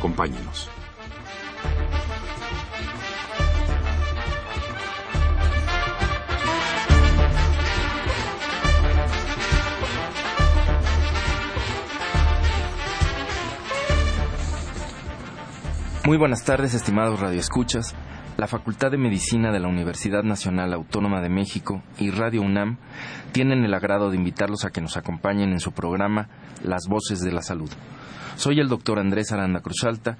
Acompáñenos. Muy buenas tardes, estimados radioescuchas. La Facultad de Medicina de la Universidad Nacional Autónoma de México y Radio UNAM tienen el agrado de invitarlos a que nos acompañen en su programa Las Voces de la Salud. Soy el doctor Andrés Aranda Cruzalta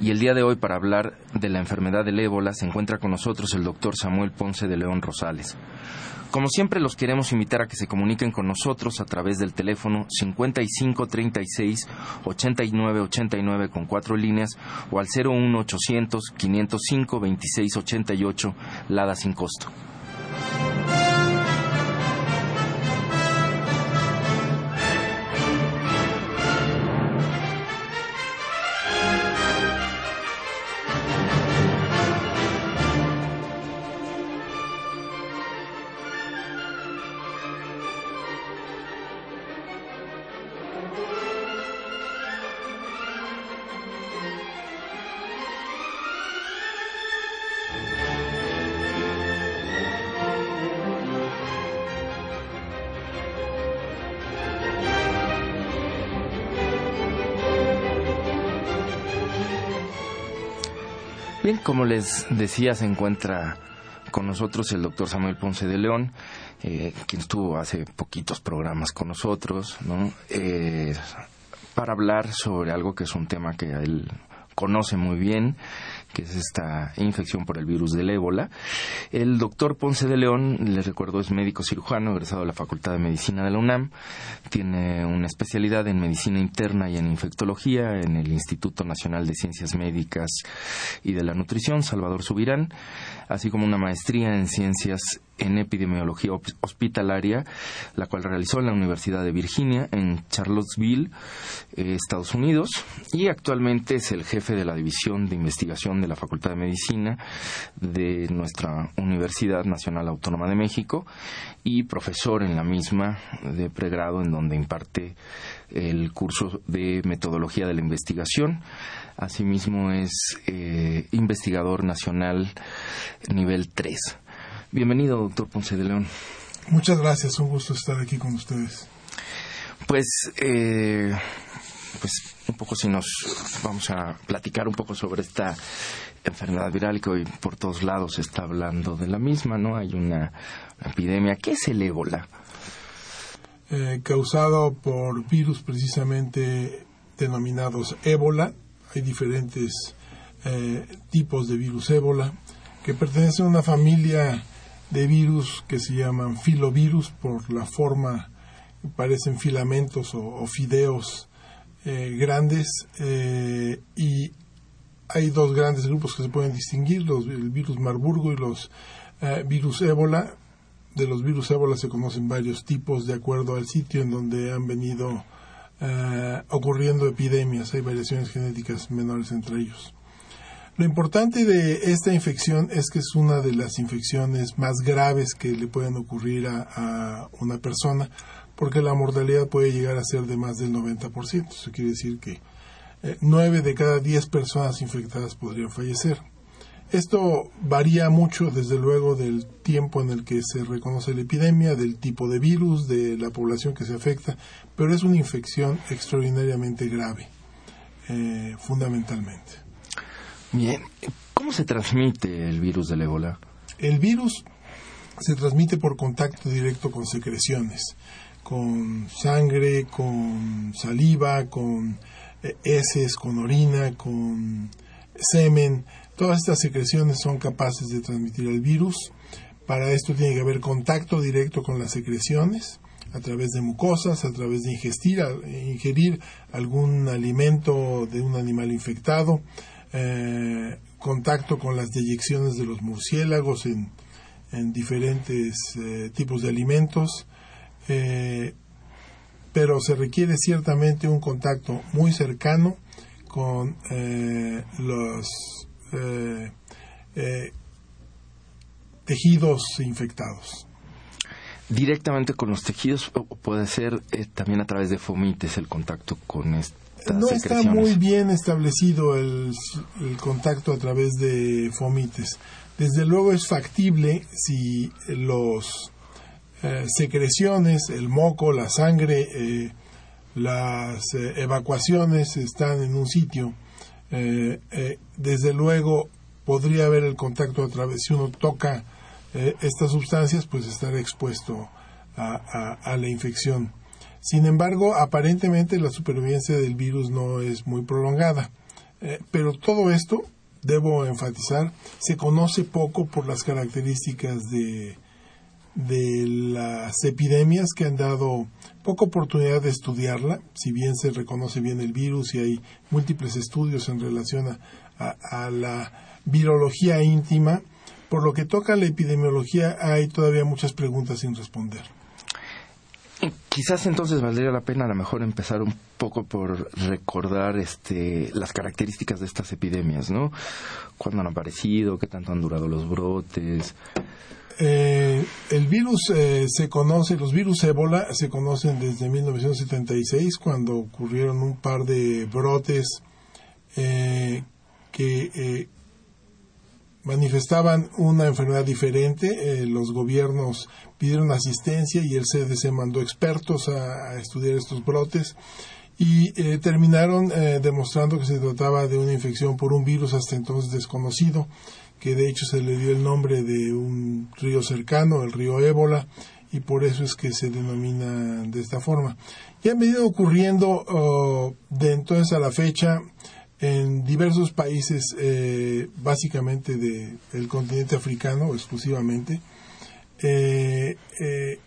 y el día de hoy para hablar de la enfermedad del ébola se encuentra con nosotros el doctor Samuel Ponce de León Rosales. Como siempre los queremos invitar a que se comuniquen con nosotros a través del teléfono 5536 8989 con cuatro líneas o al 01800 505 2688 Lada sin costo. Bien, como les decía, se encuentra con nosotros el doctor Samuel Ponce de León, eh, quien estuvo hace poquitos programas con nosotros, ¿no? Eh, para hablar sobre algo que es un tema que él conoce muy bien, que es esta infección por el virus del ébola. El doctor Ponce de León, les recuerdo, es médico cirujano, egresado de la Facultad de Medicina de la UNAM. Tiene una especialidad en medicina interna y en infectología en el Instituto Nacional de Ciencias Médicas y de la Nutrición, Salvador Subirán, así como una maestría en ciencias en epidemiología hospitalaria, la cual realizó en la Universidad de Virginia en Charlottesville, eh, Estados Unidos, y actualmente es el jefe de la División de Investigación de la Facultad de Medicina de nuestra Universidad Nacional Autónoma de México y profesor en la misma de pregrado en donde imparte el curso de metodología de la investigación. Asimismo es eh, investigador nacional nivel 3. Bienvenido, doctor Ponce de León. Muchas gracias, un gusto estar aquí con ustedes. Pues, eh, pues un poco si nos vamos a platicar un poco sobre esta enfermedad viral que hoy por todos lados se está hablando de la misma, ¿no? Hay una, epidemia. ¿Qué es el ébola? Eh, causado por virus precisamente denominados ébola. Hay diferentes eh, tipos de virus ébola que pertenecen a una familia de virus que se llaman filovirus por la forma parecen filamentos o, fideos eh, grandes eh, y hay dos grandes grupos que se pueden distinguir, los, el virus Marburgo y los eh, virus ébola. De los virus ébola se conocen varios tipos de acuerdo al sitio en donde han venido ocurriendo epidemias. Hay variaciones genéticas menores entre ellos. Lo importante de esta infección es que es una de las infecciones más graves que le pueden ocurrir a, una persona, porque la mortalidad puede llegar a ser de más del 90%. Eso quiere decir que eh, nueve 9 de cada 10 personas infectadas podrían fallecer. Esto varía mucho, desde luego, del tiempo en el que se reconoce la epidemia, del tipo de virus, de la población que se afecta, pero es una infección extraordinariamente grave, eh, fundamentalmente. Bien, ¿cómo se transmite el virus del ébola? El virus se transmite por contacto directo con secreciones, con sangre, con saliva, con eh, heces, con orina, con semen. Todas estas secreciones son capaces de transmitir el virus. Para esto tiene que haber contacto directo con las secreciones. a través de mucosas, a través de ingerir algún alimento de un animal infectado, eh, contacto con las deyecciones de los murciélagos en, diferentes eh, tipos de alimentos, eh, pero se requiere ciertamente un contacto muy cercano con los tejidos infectados. Directamente con los tejidos puede ser también a través de fomites el contacto con estas no está muy bien establecido el, contacto a través de fomites desde luego es factible si los eh, secreciones el moco la sangre eh, las evacuaciones están en un sitio desde luego podría haber el contacto a través si uno toca eh, estas sustancias, pues estar expuesto a, la infección. Sin embargo, aparentemente la supervivencia del virus no es muy prolongada. Eh, pero todo esto, debo enfatizar, se conoce poco por las características de, las epidemias que han dado poca oportunidad de estudiarla, si bien se reconoce bien el virus y hay múltiples estudios en relación a la virología íntima, por lo que toca a la epidemiología, hay todavía muchas preguntas sin responder. Quizás entonces valdría la pena a lo mejor empezar un poco por recordar este, las características de estas epidemias, ¿no? ¿Cuándo han aparecido? ¿Qué tanto han durado los brotes? Eh, el virus eh, se conoce, los virus ébola se conocen desde 1976, cuando ocurrieron un par de brotes eh, que manifestaban una enfermedad diferente, eh, los gobiernos pidieron asistencia y el CDC mandó expertos a, estudiar estos brotes y eh, terminaron eh, demostrando que se trataba de una infección por un virus hasta entonces desconocido, que de hecho se le dio el nombre de un río cercano, el río Ébola, y por eso es que se denomina de esta forma. Y han venido ocurriendo oh, de entonces a la fecha en diversos países, eh, básicamente del continente africano exclusivamente, eh, eh,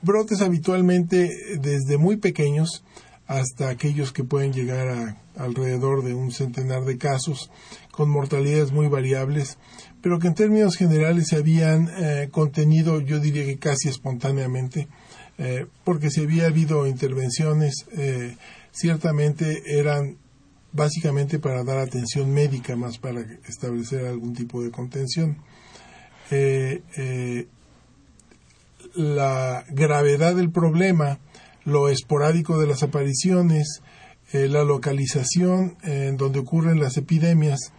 brotes habitualmente desde muy pequeños hasta aquellos que pueden llegar a alrededor de un centenar de casos, con mortalidades muy variables, pero que en términos generales se habían contenido, yo diría que casi espontáneamente, porque si había habido intervenciones, ciertamente eran básicamente para dar atención médica más para establecer algún tipo de contención. Eh, eh, la gravedad del problema, lo esporádico de las apariciones, eh, la localización en donde ocurren las epidemias,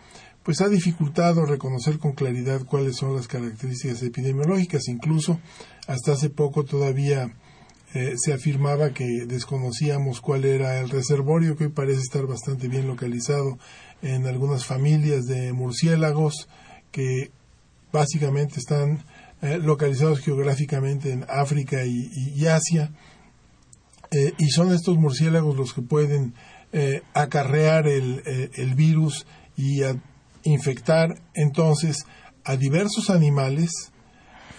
pues ha dificultado reconocer con claridad cuáles son las características epidemiológicas. Incluso hasta hace poco todavía eh, se afirmaba que desconocíamos cuál era el reservorio, que parece estar bastante bien localizado en algunas familias de murciélagos que básicamente están eh, localizados geográficamente en África y, Asia. Eh, y son estos murciélagos los que pueden acarrear el, el, virus y infectar entonces a diversos animales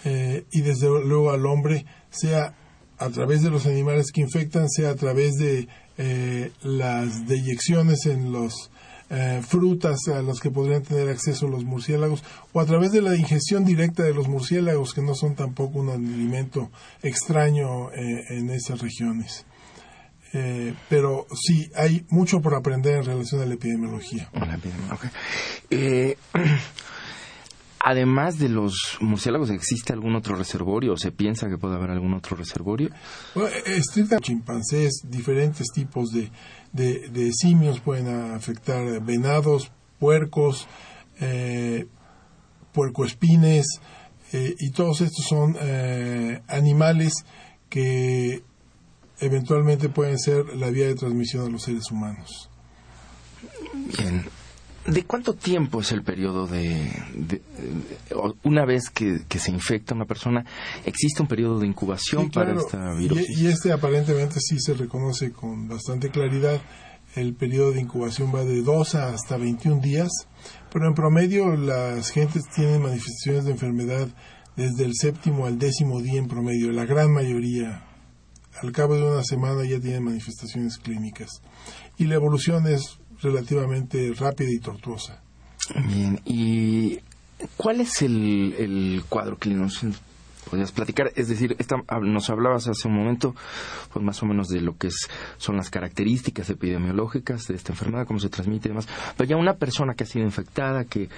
y desde luego al hombre, sea a través de los animales que infectan, sea a través de eh, las deyecciones en las eh, frutas a las que podrían tener acceso los murciélagos, o a través de la ingestión directa de los murciélagos, que no son tampoco un alimento extraño eh, en esas regiones. pero sí, hay mucho por aprender en relación a la epidemiología. Además de los murciélagos, ¿existe algún otro reservorio o se piensa que puede haber algún otro reservorio? Bueno, estrictamente chimpancés, diferentes tipos de, de, simios pueden afectar venados, puercos, eh, puercoespines, eh, y todos estos son eh, animales que eventualmente pueden ser la vía de transmisión a los seres humanos. Bien, ¿De cuánto tiempo es el periodo de, una vez que, se infecta una persona, existe un periodo de incubación para esta virus? Y, este aparentemente sí se reconoce con bastante claridad. El periodo de incubación va de 2 hasta 21 días, pero en promedio las gentes tienen manifestaciones de enfermedad desde el séptimo al décimo día en promedio, la gran mayoría al cabo de una semana ya tienen manifestaciones clínicas. Y la evolución es relativamente rápida y tortuosa. Bien, ¿y cuál es el, el cuadro clínico? podrías platicar. Es decir, nos hablabas hace un momento, pues más o menos de lo que es, son las características epidemiológicas de esta enfermedad, cómo se transmite y demás. Pero ya una persona que ha sido infectada, que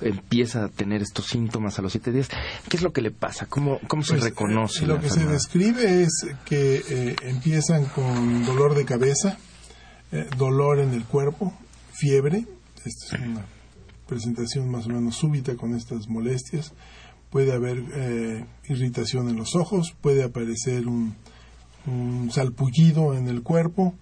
empieza a tener estos síntomas a los siete días, ¿qué es lo que le pasa? ¿Cómo, cómo se pues, reconoce? Eh, lo que se describe es que eh, empiezan con dolor de cabeza, eh, dolor en el cuerpo, fiebre. Esta es una presentación más o menos súbita con estas molestias puede haber eh, irritación en los ojos, puede aparecer un, salpullido en el cuerpo.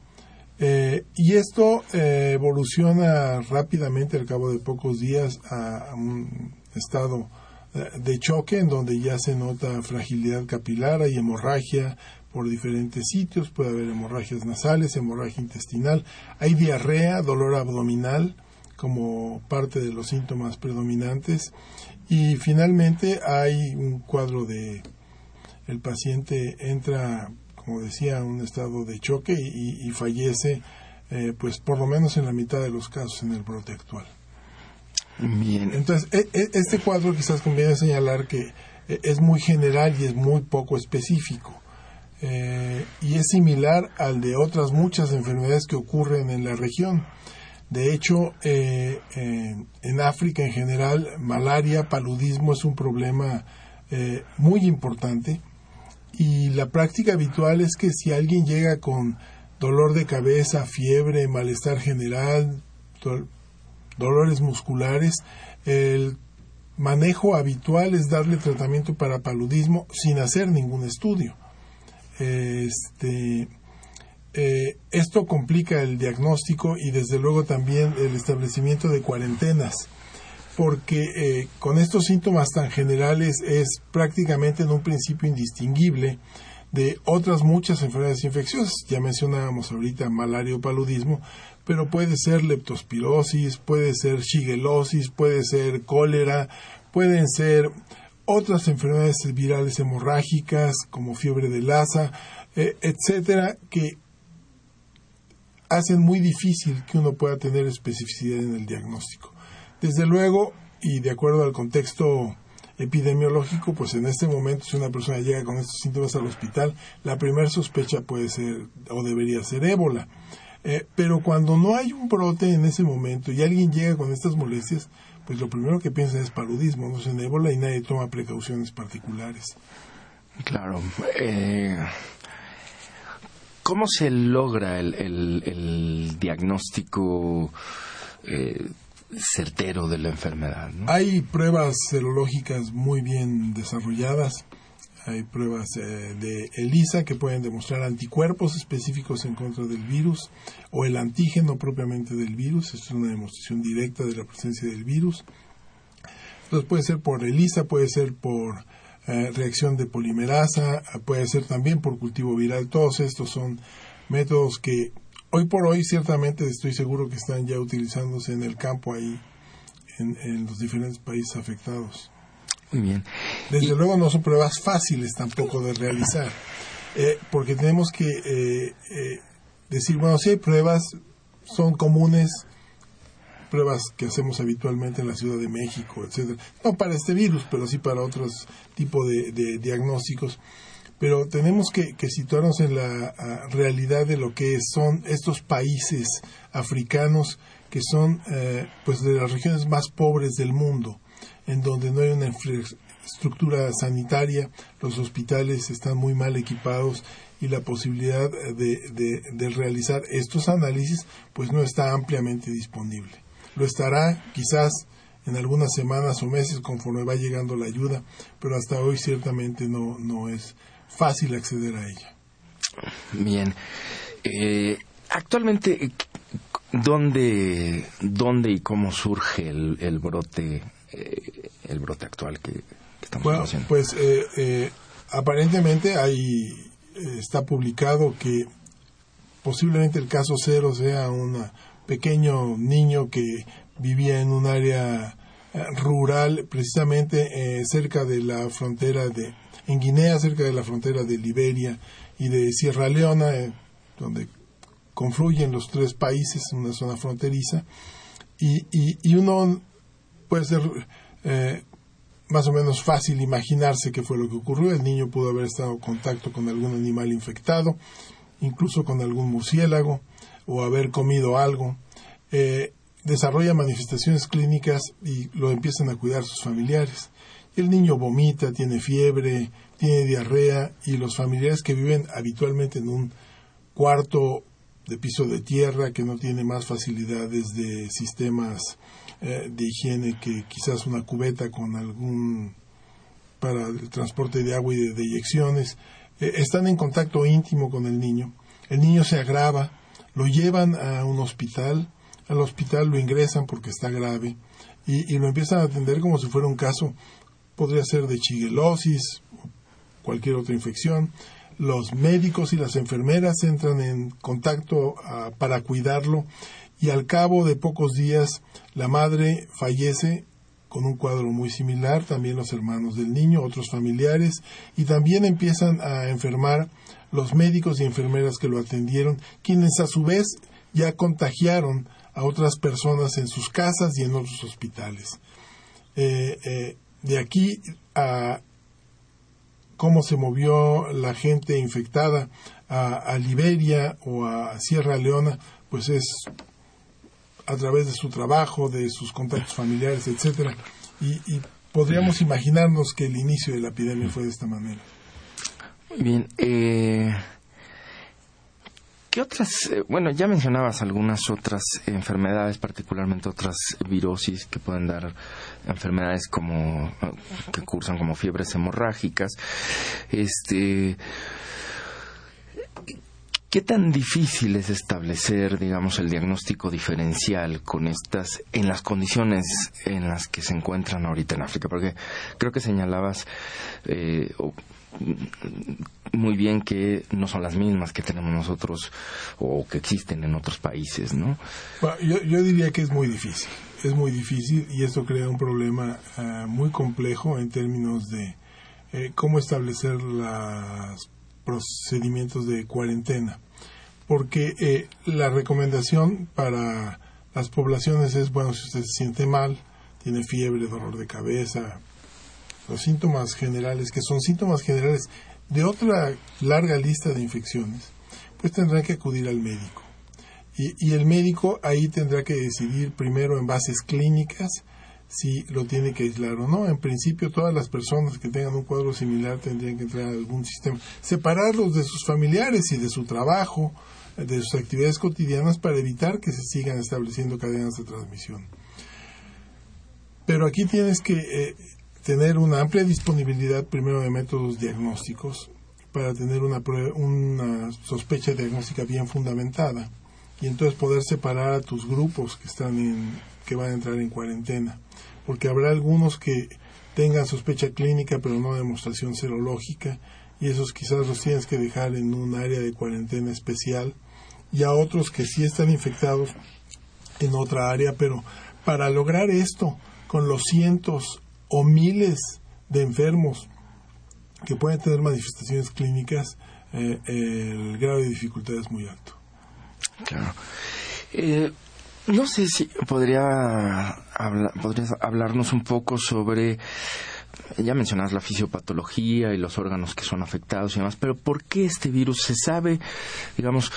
Eh, y esto eh, evoluciona rápidamente al cabo de pocos días a, un estado de choque en donde ya se nota fragilidad capilar, hay hemorragia por diferentes sitios, puede haber hemorragias nasales, hemorragia intestinal, hay diarrea, dolor abdominal como parte de los síntomas predominantes y finalmente hay un cuadro de el paciente entra, como decía, un estado de choque y, fallece, eh, pues por lo menos en la mitad de los casos en el brote actual. Bien. Entonces, e, e, este cuadro quizás conviene señalar que e, es muy general y es muy poco específico. Eh, y es similar al de otras muchas enfermedades que ocurren en la región. De hecho, eh, en África en general, malaria, paludismo es un problema eh, muy importante y la práctica habitual es que si alguien llega con dolor de cabeza, fiebre, malestar general, dolores musculares, el manejo habitual es darle tratamiento para paludismo sin hacer ningún estudio. Este, eh, esto complica el diagnóstico y desde luego también el establecimiento de cuarentenas, porque eh, con estos síntomas tan generales es prácticamente en un principio indistinguible de otras muchas enfermedades infecciosas. Ya mencionábamos ahorita malaria paludismo, pero puede ser leptospirosis, puede ser shigelosis, puede ser cólera, pueden ser otras enfermedades virales hemorrágicas como fiebre de Lassa, eh, etcétera, que hacen muy difícil que uno pueda tener especificidad en el diagnóstico. Desde luego, y de acuerdo al contexto epidemiológico, pues en este momento si una persona llega con estos síntomas al hospital, la primera sospecha puede ser o debería ser ébola. Eh, pero cuando no hay un brote en ese momento y alguien llega con estas molestias, pues lo primero que piensa es paludismo, no es en ébola y nadie toma precauciones particulares. Claro. Eh, ¿Cómo se logra el, diagnóstico eh, certero de la enfermedad? Hay pruebas serológicas muy bien desarrolladas. Hay pruebas eh, de ELISA que pueden demostrar anticuerpos específicos en contra del virus o el antígeno propiamente del virus. Esto es una demostración directa de la presencia del virus. Entonces puede ser por ELISA, puede ser por eh, reacción de polimerasa, puede ser también por cultivo viral. Todos estos son métodos que hoy por hoy ciertamente estoy seguro que están ya utilizándose en el campo ahí, en, los diferentes países afectados. Muy bien. Desde luego no son pruebas fáciles tampoco de realizar, eh, porque tenemos que eh, decir, bueno, si hay pruebas, son comunes, pruebas que hacemos habitualmente en la Ciudad de México, etcétera. No para este virus, pero sí para otros tipos de, diagnósticos. Pero tenemos que, situarnos en la realidad de lo que son estos países africanos que son eh, pues de las regiones más pobres del mundo, en donde no hay una infraestructura sanitaria, los hospitales están muy mal equipados y la posibilidad de, realizar estos análisis pues no está ampliamente disponible lo estará quizás en algunas semanas o meses conforme va llegando la ayuda, pero hasta hoy ciertamente no, no es fácil acceder a ella. Bien. Eh, actualmente, ¿dónde, ¿dónde y cómo surge el, el brote eh, el brote actual que, estamos bueno, Pues eh, aparentemente ahí está publicado que posiblemente el caso cero sea una pequeño niño que vivía en un área eh, rural, precisamente eh, cerca de la frontera de, en Guinea, cerca de la frontera de Liberia y de Sierra Leona, eh, donde confluyen los tres países en una zona fronteriza, y, y, uno puede ser eh, más o menos fácil imaginarse qué fue lo que ocurrió. El niño pudo haber estado en contacto con algún animal infectado, incluso con algún murciélago, o haber comido algo. Eh, desarrolla manifestaciones clínicas y lo empiezan a cuidar sus familiares. El niño vomita, tiene fiebre, tiene diarrea y los familiares que viven habitualmente en un cuarto de piso de tierra que no tiene más facilidades de sistemas eh, de higiene que quizás una cubeta con algún para el transporte de agua y de, eyecciones eh, están en contacto íntimo con el niño. El niño se agrava lo llevan a un hospital al hospital lo ingresan porque está grave y, y lo empiezan a atender como si fuera un caso. Podría ser de chiguelosis cualquier otra infección. Los médicos y las enfermeras entran en contacto ah, para cuidarlo y al cabo de pocos días la madre fallece con un cuadro muy similar, también los hermanos del niño, otros familiares, y también empiezan a enfermar los médicos y enfermeras que lo atendieron, quienes a su vez ya contagiaron a otras personas en sus casas y en otros hospitales. Eh, eh, de aquí a cómo se movió la gente infectada a, Liberia o a Sierra Leona, pues es a través de su trabajo, de sus contactos familiares, etcétera, y, podríamos imaginarnos que el inicio de la epidemia fue de esta manera. Muy bien. Eh, ¿Qué otras? Eh, bueno, ya mencionabas algunas otras enfermedades, particularmente otras virosis que pueden dar enfermedades como que cursan como fiebres hemorrágicas. Este, ¿Qué tan difícil es establecer, digamos, el diagnóstico diferencial con estas, en las condiciones en las que se encuentran ahorita en África? Porque creo que señalabas, eh, muy bien que no son las mismas que tenemos nosotros o que existen en otros países, ¿no? yo, diría que es muy difícil, es muy difícil y esto crea un problema eh, muy complejo en términos de eh, cómo establecer los procedimientos de cuarentena, porque eh, la recomendación para las poblaciones es, bueno, si usted se siente mal, tiene fiebre, dolor de cabeza, los síntomas generales, que son síntomas generales de otra larga lista de infecciones, pues tendrán que acudir al médico. Y, el médico ahí tendrá que decidir primero en bases clínicas si lo tiene que aislar o no. En principio, todas las personas que tengan un cuadro similar tendrían que entrar a algún sistema. Separarlos de sus familiares y de su trabajo, de sus actividades cotidianas para evitar que se sigan estableciendo cadenas de transmisión. Pero aquí tienes que eh, tener una amplia disponibilidad primero de métodos diagnósticos para tener una, una sospecha diagnóstica bien fundamentada y entonces poder separar a tus grupos que están en, que van a entrar en cuarentena porque habrá algunos que tengan sospecha clínica pero no demostración serológica y esos quizás los tienes que dejar en un área de cuarentena especial y a otros que sí están infectados en otra área pero para lograr esto con los cientos o miles de enfermos que pueden tener manifestaciones clínicas, eh, el grado de dificultad es muy alto. Claro. Eh, no sé si podría podrías hablarnos un poco sobre, ya mencionas la fisiopatología y los órganos que son afectados y demás, pero ¿por qué este virus se sabe, digamos,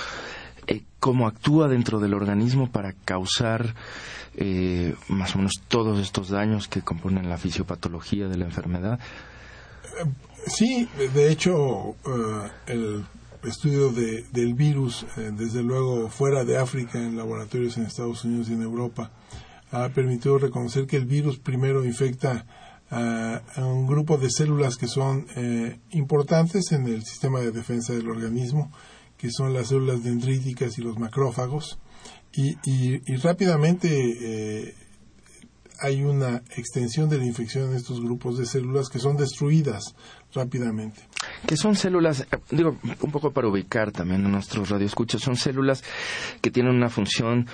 eh, cómo actúa dentro del organismo para causar eh, más o menos todos estos daños que componen la fisiopatología de la enfermedad? Sí, de hecho, eh, el estudio de, del virus, eh, desde luego fuera de África, en laboratorios en Estados Unidos y en Europa, ha permitido reconocer que el virus primero infecta a, un grupo de células que son importantes en el sistema de defensa del organismo, que son las células dendríticas y los macrófagos, y, y, rápidamente eh, hay una extensión de la infección en estos grupos de células que son destruidas rápidamente. Que son células, eh, digo, un poco para ubicar también a nuestros radioescuchos, son células que tienen una función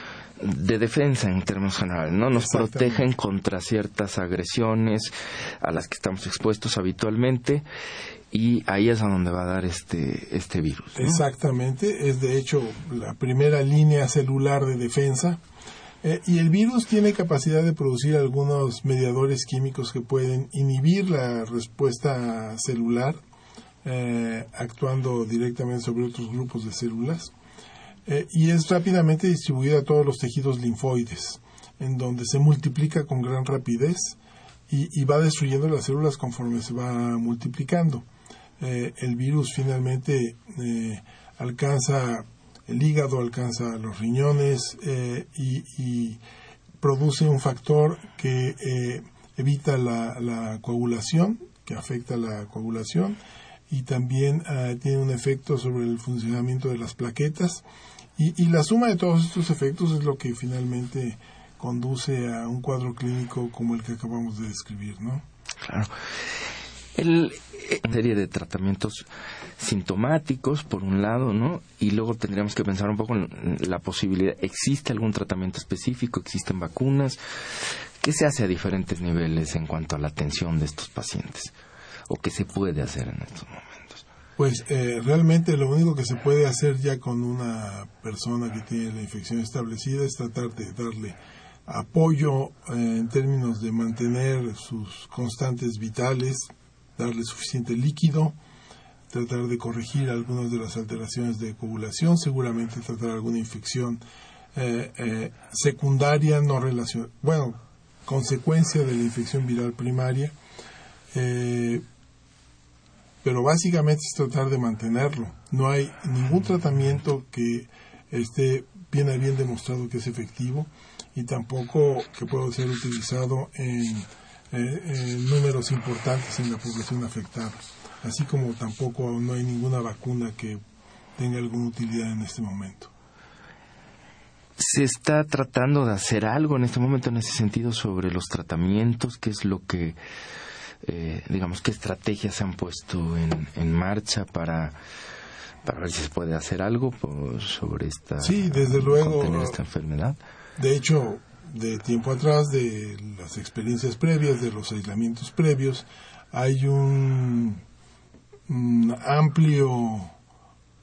de defensa en términos generales, ¿no? Nos protegen contra ciertas agresiones a las que estamos expuestos habitualmente y ahí es a donde va a dar este, este virus. Exactamente, es de hecho la primera línea celular de defensa. Eh, y el virus tiene capacidad de producir algunos mediadores químicos que pueden inhibir la respuesta celular, eh, actuando directamente sobre otros grupos de células. Eh, y es rápidamente distribuida a todos los tejidos linfoides, en donde se multiplica con gran rapidez y, va destruyendo las células conforme se va multiplicando. Eh, el virus finalmente alcanza el hígado, alcanza los riñones y, produce un factor que evita la, coagulación, que afecta la coagulación y también tiene un efecto sobre el funcionamiento de las plaquetas y, la suma de todos estos efectos es lo que finalmente conduce a un cuadro clínico como el que acabamos de describir, ¿no? Claro. Una serie de tratamientos sintomáticos, por un lado, ¿no? Y luego tendríamos que pensar un poco en la posibilidad, ¿existe algún tratamiento específico? ¿Existen vacunas? ¿Qué se hace a diferentes niveles en cuanto a la atención de estos pacientes? ¿O qué se puede hacer en estos momentos? Pues eh, realmente lo único que se puede hacer ya con una persona que tiene la infección establecida es tratar de darle apoyo eh, en términos de mantener sus constantes vitales, darle suficiente líquido, tratar de corregir algunas de las alteraciones de coagulación, seguramente tratar alguna infección eh, eh, secundaria no relacionada, bueno, consecuencia de la infección viral primaria, pero básicamente es tratar de mantenerlo. No hay ningún tratamiento que esté bien a bien demostrado que es efectivo y tampoco que pueda ser utilizado en eh, números importantes en la población afectada, así como tampoco no hay ninguna vacuna que tenga alguna utilidad en este momento. ¿Se está tratando de hacer algo en este momento en ese sentido sobre los tratamientos? ¿Qué es lo que, eh, digamos, qué estrategias se han puesto en, marcha para, para ver si se puede hacer algo sobre esta, sí, desde luego, esta enfermedad? De hecho, de tiempo atrás, de las experiencias previas, de los aislamientos previos, hay un, amplio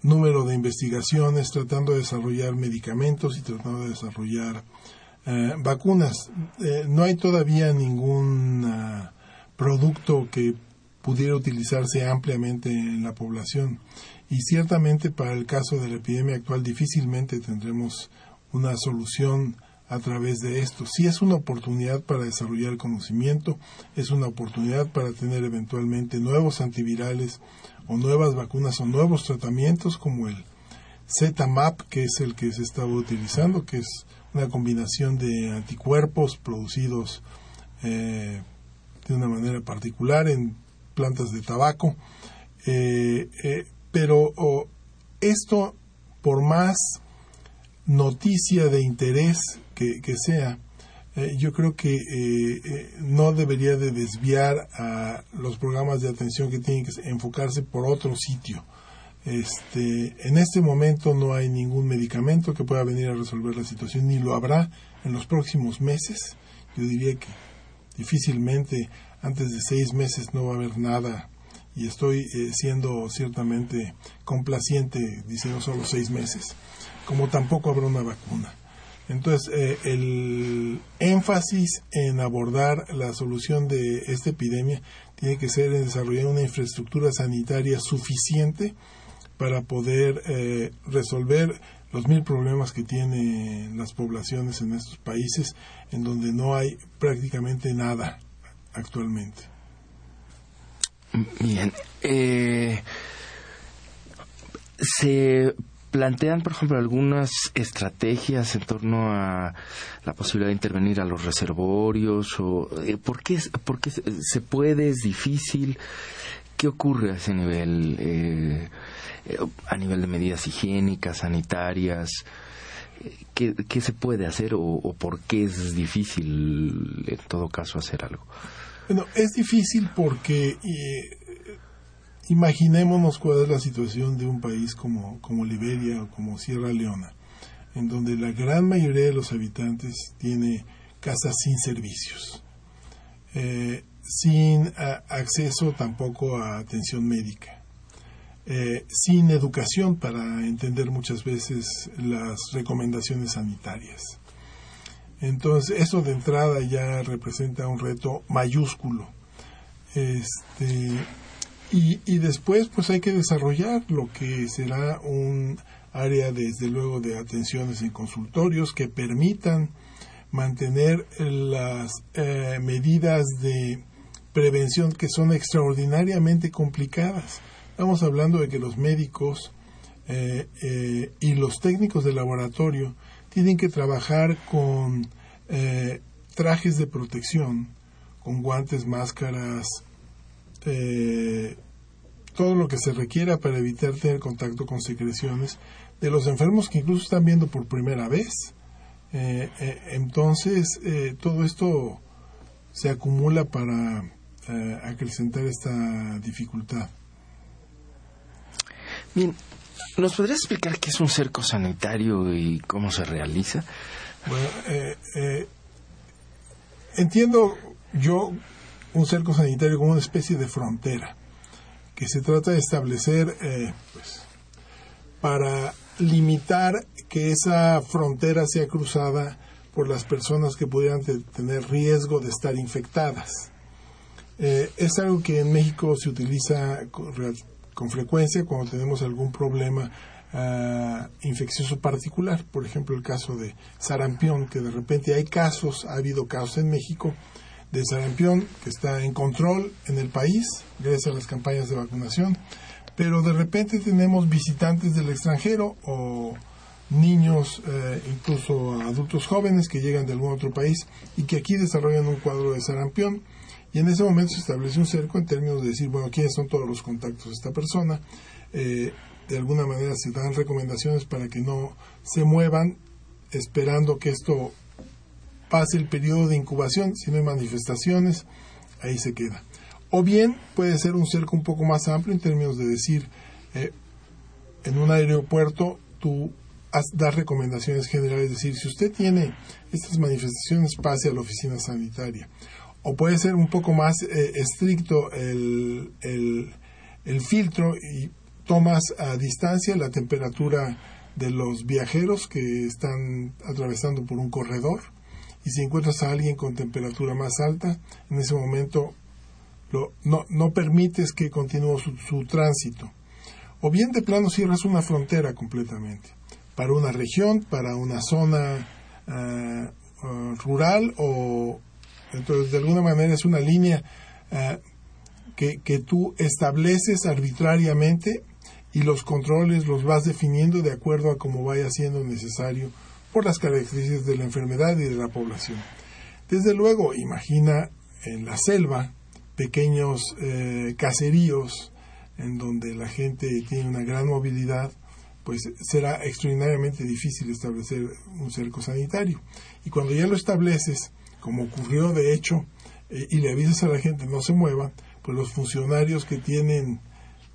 número de investigaciones tratando de desarrollar medicamentos y tratando de desarrollar eh, vacunas. Eh, no hay todavía ningún ah, producto que pudiera utilizarse ampliamente en la población. Y ciertamente para el caso de la epidemia actual difícilmente tendremos una solución a través de esto. Sí es una oportunidad para desarrollar conocimiento, es una oportunidad para tener eventualmente nuevos antivirales o nuevas vacunas o nuevos tratamientos como el ZMAP, que es el que se estaba utilizando, que es una combinación de anticuerpos producidos eh, de una manera particular en plantas de tabaco. Eh, eh, pero esto, por más noticia de interés que, sea, eh, yo creo que no debería de desviar a los programas de atención que tienen que enfocarse por otro sitio. Este, en este momento no hay ningún medicamento que pueda venir a resolver la situación, ni lo habrá en los próximos meses. Yo diría que difícilmente antes de seis meses no va a haber nada y estoy siendo ciertamente complaciente diciendo solo seis meses, como tampoco habrá una vacuna. Entonces, eh, el énfasis en abordar la solución de esta epidemia tiene que ser en desarrollar una infraestructura sanitaria suficiente para poder eh, resolver los mil problemas que tienen las poblaciones en estos países, en donde no hay prácticamente nada actualmente. Bien. Eh, se plantean, por ejemplo, algunas estrategias en torno a la posibilidad de intervenir a los reservorios o eh, ¿por, qué, por, qué, se puede, es difícil? ¿Qué ocurre a ese nivel? Eh, eh, a nivel de medidas higiénicas, sanitarias, ¿qué, qué se puede hacer o, o, por qué es difícil en todo caso hacer algo? Bueno, es difícil porque Imaginémonos cuál es la situación de un país como, como Liberia o como Sierra Leona, en donde la gran mayoría de los habitantes tiene casas sin servicios. Eh, sin acceso tampoco a atención médica, sin educación para entender muchas veces las recomendaciones sanitarias. Entonces, eso de entrada ya representa un reto mayúsculo. Este, y, y después, pues hay que desarrollar lo que será un área, desde luego, de atenciones en consultorios que permitan mantener las eh, medidas de prevención que son extraordinariamente complicadas. Estamos hablando de que los médicos eh, eh, y los técnicos de laboratorio tienen que trabajar con trajes de protección, con guantes, máscaras, todo lo que se requiera para evitar tener contacto con secreciones de los enfermos que incluso están viendo por primera vez. Eh, eh, entonces, eh, todo esto se acumula para acrecentar esta dificultad. Bien, ¿nos podrías explicar qué es un cerco sanitario y cómo se realiza? Bueno, entiendo yo un cerco sanitario como una especie de frontera que se trata de establecer pues, para limitar que esa frontera sea cruzada por las personas que pudieran tener riesgo de estar infectadas. Eh, es algo que en México se utiliza con, frecuencia cuando tenemos algún problema ah, infeccioso particular, por ejemplo el caso de sarampión, que de repente hay casos, ha habido casos en México de sarampión que está en control en el país gracias a las campañas de vacunación, pero de repente tenemos visitantes del extranjero o niños, eh, incluso adultos jóvenes que llegan de algún otro país y que aquí desarrollan un cuadro de sarampión. Y en ese momento se establece un cerco en términos de decir, bueno, quiénes son todos los contactos de esta persona. Eh, de alguna manera se dan recomendaciones para que no se muevan esperando que esto pase el periodo de incubación. Si no hay manifestaciones, ahí se queda. O bien puede ser un cerco un poco más amplio en términos de decir, eh, en un aeropuerto tú das recomendaciones generales, es decir, si usted tiene estas manifestaciones, pase a la oficina sanitaria. O puede ser un poco más eh, estricto el, el, filtro y tomas a distancia la temperatura de los viajeros que están atravesando por un corredor y si encuentras a alguien con temperatura más alta, en ese momento no, no permites que continúe su, tránsito. O bien de plano cierras una frontera completamente, para una región, para una zona ah, ah, rural, o entonces de alguna manera es una línea ah, que, que tú estableces arbitrariamente y los controles los vas definiendo de acuerdo a cómo vaya siendo necesario por las características de la enfermedad y de la población. Desde luego, imagina en la selva, pequeños eh, caseríos en donde la gente tiene una gran movilidad, pues será extraordinariamente difícil establecer un cerco sanitario. Y cuando ya lo estableces, como ocurrió de hecho, eh, y le avisas a la gente no se mueva, pues los funcionarios que tienen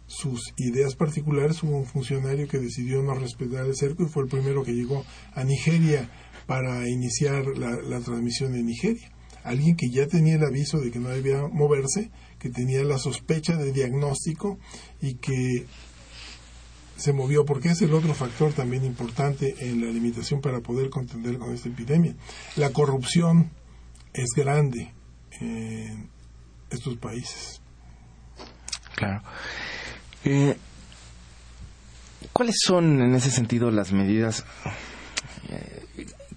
sus ideas particulares, hubo un funcionario que decidió no respetar el cerco y fue el primero que llegó a Nigeria para iniciar la transmisión en Nigeria alguien que ya tenía el aviso de que no debía moverse, que tenía la sospecha de diagnóstico y que se movió, porque es el otro factor también importante en la limitación para poder contender con esta epidemia. La corrupción es grande en estos países. Claro. Eh, ¿Cuáles son en ese sentido las medidas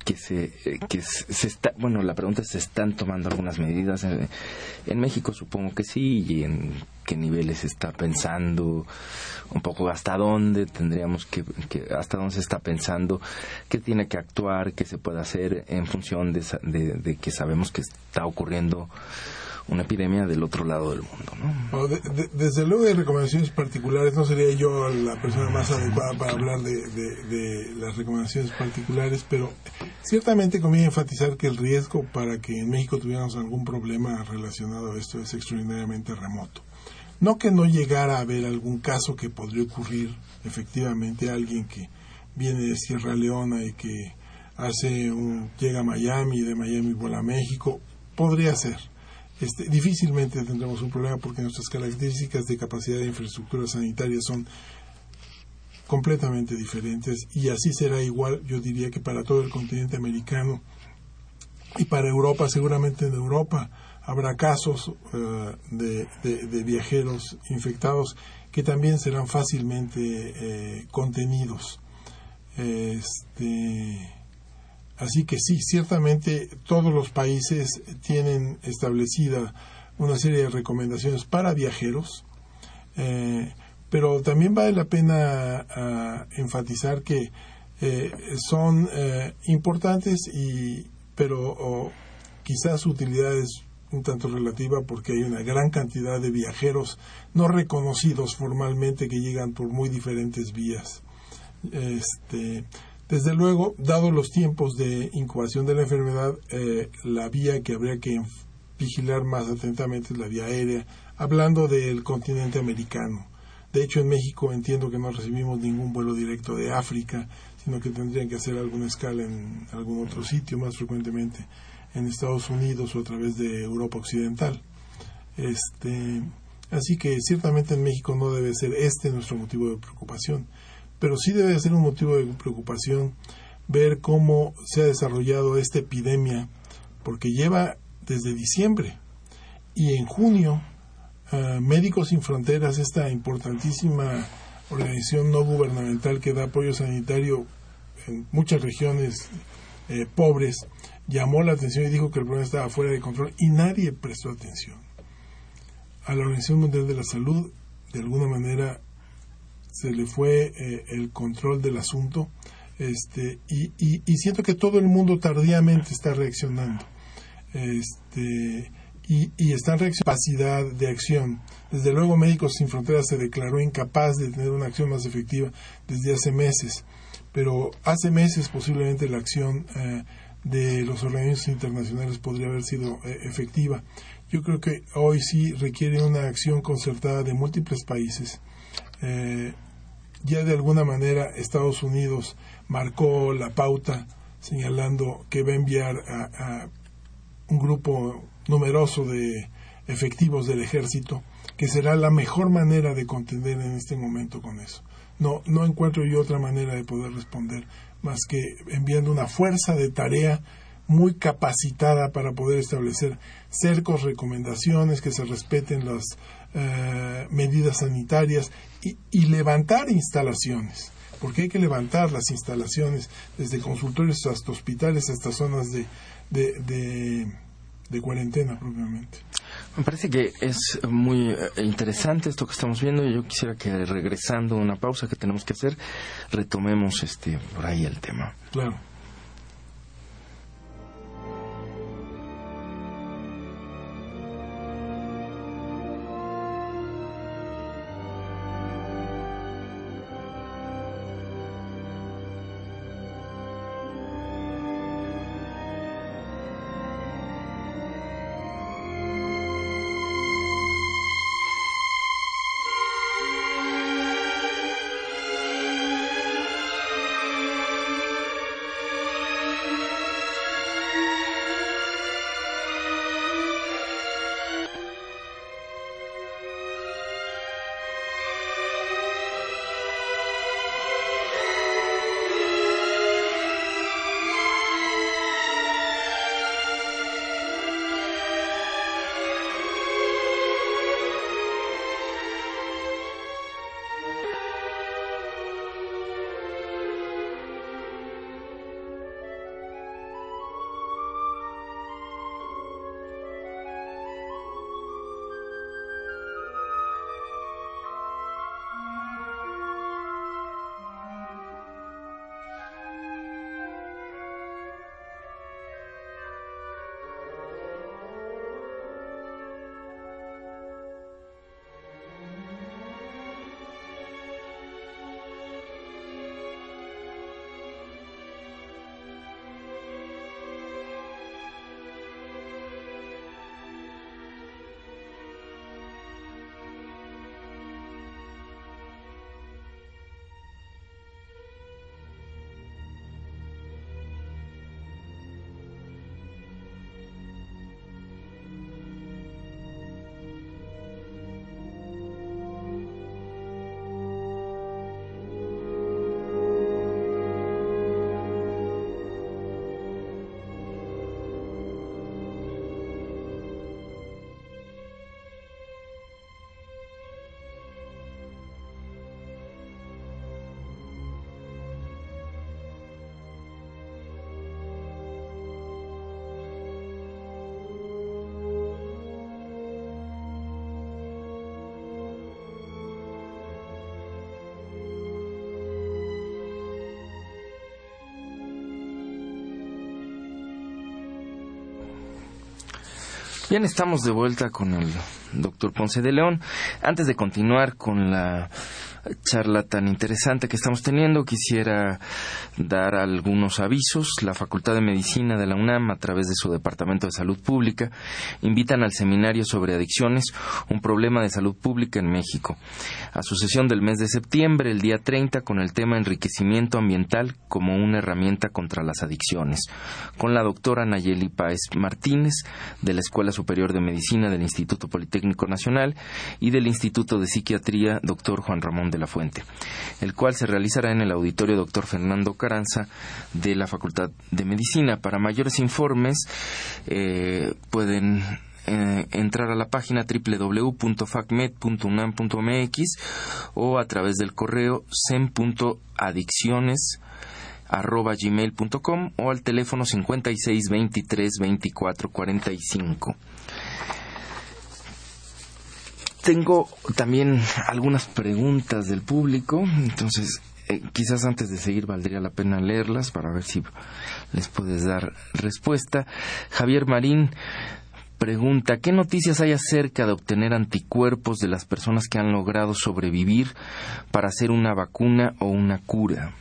que se eh, que se está bueno la pregunta es se están tomando algunas medidas en, México supongo que sí y en qué niveles está pensando un poco hasta dónde tendríamos que, hasta dónde se está pensando qué tiene que actuar qué se puede hacer en función de, de que sabemos que está ocurriendo una epidemia del otro lado del mundo. ¿no? desde luego hay recomendaciones particulares, no sería yo la persona más adecuada para hablar de, las recomendaciones particulares, pero ciertamente conviene enfatizar que el riesgo para que en México tuviéramos algún problema relacionado a esto es extraordinariamente remoto. No que no llegara a haber algún caso que podría ocurrir efectivamente alguien que viene de Sierra Leona y que hace un, llega a Miami y de Miami vuela a México, podría ser este, difícilmente tendremos un problema porque nuestras características de capacidad de infraestructura sanitaria son completamente diferentes y así será igual, yo diría que para todo el continente americano y para Europa, seguramente en Europa habrá casos eh, de, viajeros infectados que también serán fácilmente eh, contenidos. Este, así que sí, ciertamente todos los países tienen establecida una serie de recomendaciones para viajeros. Eh, pero también vale la pena ah, enfatizar que eh, son eh, importantes y pero quizás su utilidad es un tanto relativa porque hay una gran cantidad de viajeros no reconocidos formalmente que llegan por muy diferentes vías. Este, desde luego, dado los tiempos de incubación de la enfermedad, eh, la vía que habría que vigilar más atentamente es la vía aérea, hablando del continente americano. De hecho, en México entiendo que no recibimos ningún vuelo directo de África, sino que tendrían que hacer alguna escala en algún otro sitio, más frecuentemente en Estados Unidos o a través de Europa Occidental. Este, así que ciertamente en México no debe ser este nuestro motivo de preocupación, pero sí debe ser un motivo de preocupación ver cómo se ha desarrollado esta epidemia, porque lleva desde diciembre y en junio Médicos Sin Fronteras, esta importantísima organización no gubernamental que da apoyo sanitario en muchas regiones eh, pobres, llamó la atención y dijo que el problema estaba fuera de control y nadie prestó atención. A la Organización Mundial de la Salud, de alguna manera, se le fue eh, el control del asunto este, y, y, siento que todo el mundo tardíamente está reaccionando. Este, y, y están en capacidad de acción. Desde luego, Médicos Sin Fronteras se declaró incapaz de tener una acción más efectiva desde hace meses, pero hace meses posiblemente la acción eh, de los organismos internacionales podría haber sido eh, efectiva. Yo creo que hoy sí requiere una acción concertada de múltiples países. Eh, ya de alguna manera Estados Unidos marcó la pauta señalando que va a enviar a un grupo numeroso de efectivos del ejército, que será la mejor manera de contender en este momento con eso. No, no encuentro yo otra manera de poder responder más que enviando una fuerza de tarea muy capacitada para poder establecer cercos, recomendaciones, que se respeten las eh, medidas sanitarias y, levantar instalaciones, porque hay que levantar las instalaciones desde consultorios hasta hospitales, hasta zonas de, de de cuarentena propiamente. Me parece que es muy eh, interesante esto que estamos viendo y yo quisiera que regresando a una pausa que tenemos que hacer, retomemos este por ahí el tema. Claro. Bien, estamos de vuelta con el doctor Ponce de León. Antes de continuar con la charla tan interesante que estamos teniendo, quisiera dar algunos avisos. La Facultad de Medicina de la UNAM, a través de su Departamento de Salud Pública, invitan al seminario sobre adicciones, un problema de salud pública en México, a su sesión del mes de septiembre, el día 30, con el tema enriquecimiento ambiental como una herramienta contra las adicciones, con la doctora Nayeli Páez Martínez, de la Escuela Superior de Medicina del Instituto Politécnico Nacional y del Instituto de Psiquiatría, doctor Juan Ramón de la Fuente, el cual se realizará en el auditorio doctor Fernando Caranza de la Facultad de Medicina. Para mayores informes eh, pueden eh, entrar a la página www.facmed.unam.mx o a través del correo sem.adicciones gmail.com o al teléfono 56 23 24 45. Tengo también algunas preguntas del público, entonces eh, quizás antes de seguir valdría la pena leerlas para ver si les puedes dar respuesta. Javier Marín pregunta, ¿qué noticias hay acerca de obtener anticuerpos de las personas que han logrado sobrevivir para hacer una vacuna o una cura?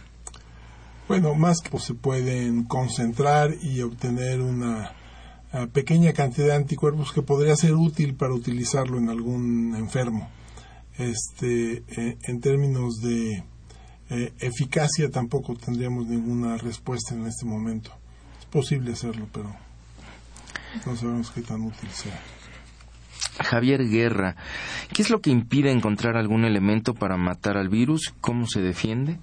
Bueno, más que se pueden concentrar y obtener una pequeña cantidad de anticuerpos que podría ser útil para utilizarlo en algún enfermo. Este, eh, en términos de eh, eficacia tampoco tendríamos ninguna respuesta en este momento. Es posible hacerlo, pero no sabemos qué tan útil sea. Javier Guerra, ¿qué es lo que impide encontrar algún elemento para matar al virus? ¿Cómo se defiende?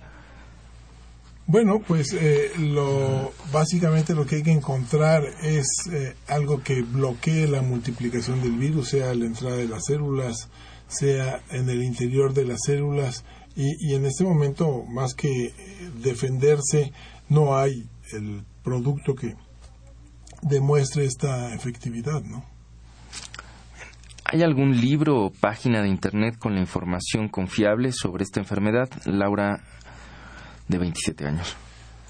Bueno, pues eh, lo, básicamente lo que hay que encontrar es eh, algo que bloquee la multiplicación del virus, sea la entrada de las células, sea en el interior de las células, y, en este momento, más que defenderse, no hay el producto que demuestre esta efectividad, ¿no? ¿Hay algún libro o página de Internet con la información confiable sobre esta enfermedad? Laura de 27 años.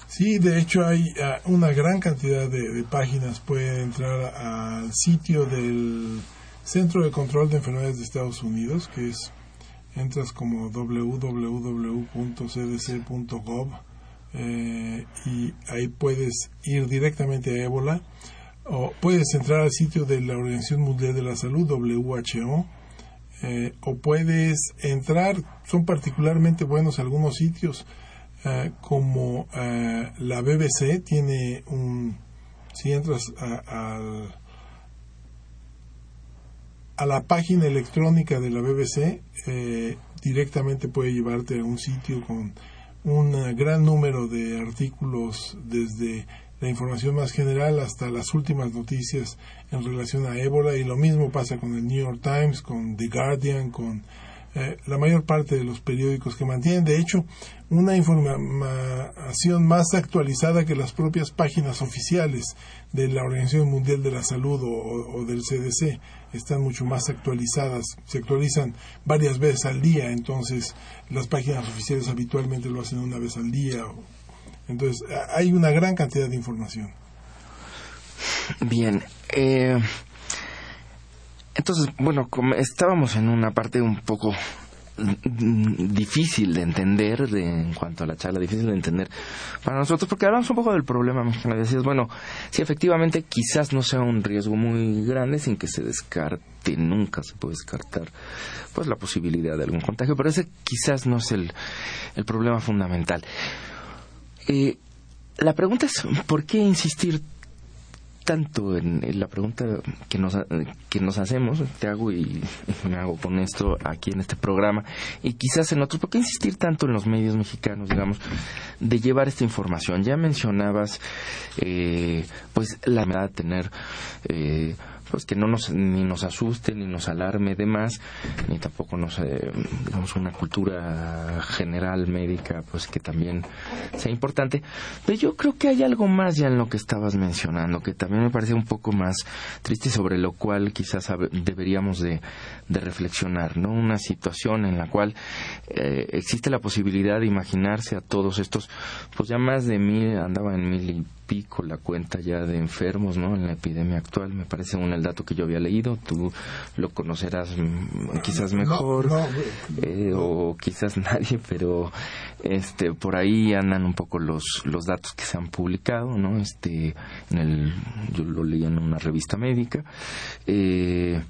Sí, de hecho hay ah, una gran cantidad de, páginas. Pueden entrar al sitio del Centro de Control de Enfermedades de Estados Unidos, que es, entras como www.cdc.gov eh, y ahí puedes ir directamente a ébola o puedes entrar al sitio de la Organización Mundial de la Salud, WHO, eh, o puedes entrar, son particularmente buenos algunos sitios, eh, como eh, la BBC tiene un, si entras a, a, la página electrónica de la BBC, eh, directamente puede llevarte a un sitio con un gran número de artículos desde la información más general hasta las últimas noticias en relación a ébola y lo mismo pasa con el New York Times, con The Guardian, con eh, la mayor parte de los periódicos que mantienen, de hecho, una información más actualizada que las propias páginas oficiales de la Organización Mundial de la Salud o, del CDC. Están mucho más actualizadas, se actualizan varias veces al día, entonces las páginas oficiales habitualmente lo hacen una vez al día. Entonces, hay una gran cantidad de información. Bien. Eh, entonces, bueno, como estábamos en una parte un poco difícil de entender de, en cuanto a la charla, difícil de entender para nosotros, porque hablamos un poco del problema mexicano. Decías, bueno, si efectivamente quizás no sea un riesgo muy grande sin que se descarte, nunca se puede descartar pues la posibilidad de algún contagio, pero ese quizás no es el, el problema fundamental. Eh, la pregunta es, ¿por qué insistir tanto en, la pregunta que nos, que nos hacemos, te hago y, me hago con esto aquí en este programa, y quizás en otros, ¿por qué insistir tanto en los medios mexicanos, digamos, de llevar esta información? Ya mencionabas, eh, pues, la verdad de tener eh, pues que no nos ni nos asuste ni nos alarme de más ni tampoco nos eh, digamos una cultura general médica pues que también sea importante. Pero yo creo que hay algo más ya en lo que estabas mencionando que también me parece un poco más triste sobre lo cual quizás deberíamos de, reflexionar no una situación en la cual eh, existe la posibilidad de imaginarse a todos estos pues ya más de mil andaba en mil y pico la cuenta ya de enfermos ¿no? en la epidemia actual. Me parece un el dato que yo había leído. Tú lo conocerás mm, quizás mejor eh, o quizás nadie, pero este por ahí andan un poco los los datos que se han publicado, ¿no? Este en el yo lo leí en una revista médica. Eh,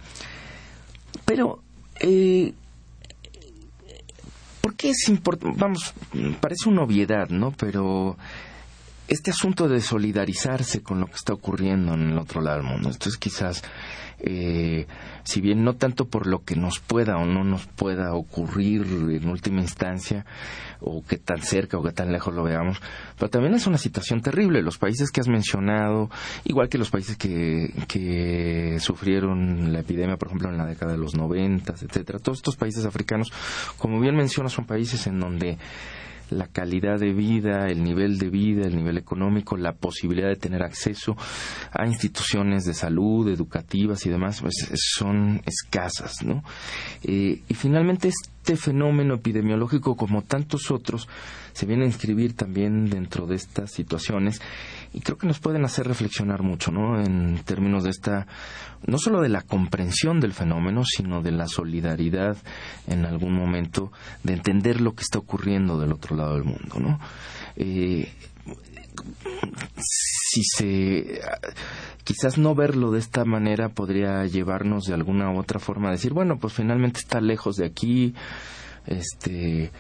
pero eh, ¿Por qué es importante? Vamos, parece una obviedad, ¿no? Pero este asunto de solidarizarse con lo que está ocurriendo en el otro lado del mundo, esto es quizás eh, si bien no tanto por lo que nos pueda o no nos pueda ocurrir en última instancia, o que tan cerca o que tan lejos lo veamos, pero también es una situación terrible. Los países que has mencionado, igual que los países que, que sufrieron la epidemia, por ejemplo, en la década de los noventas, etcétera, todos estos países africanos, como bien mencionas, son países en donde la calidad de vida, el nivel de vida, el nivel económico, la posibilidad de tener acceso a instituciones de salud, educativas y demás, pues son escasas, ¿no? Eh, y finalmente este fenómeno epidemiológico, como tantos otros, se viene a inscribir también dentro de estas situaciones y creo que nos pueden hacer reflexionar mucho, ¿no? En términos de esta, no solo de la comprensión del fenómeno, sino de la solidaridad en algún momento, de entender lo que está ocurriendo del otro lado del mundo, ¿no? Eh, si se quizás no verlo de esta manera podría llevarnos de alguna u otra forma a decir bueno pues finalmente está lejos de aquí este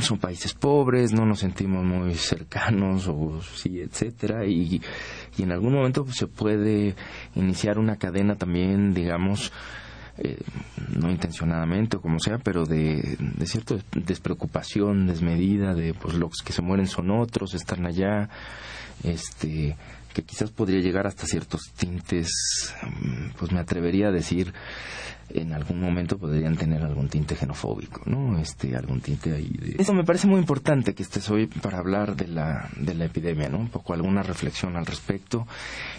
son países pobres, no nos sentimos muy cercanos o sí, etcétera y, y en algún momento pues, se puede iniciar una cadena también, digamos, eh, no intencionadamente o como sea, pero de, de cierta despreocupación desmedida de pues los que se mueren son otros, están allá, este que quizás podría llegar hasta ciertos tintes, mm, pues me atrevería a decir en algún momento podrían tener algún tinte xenofóbico, ¿no? Este, algún tinte ahí de... Eso me parece muy importante que estés hoy para hablar de la, de la epidemia, ¿no? Un poco alguna reflexión al respecto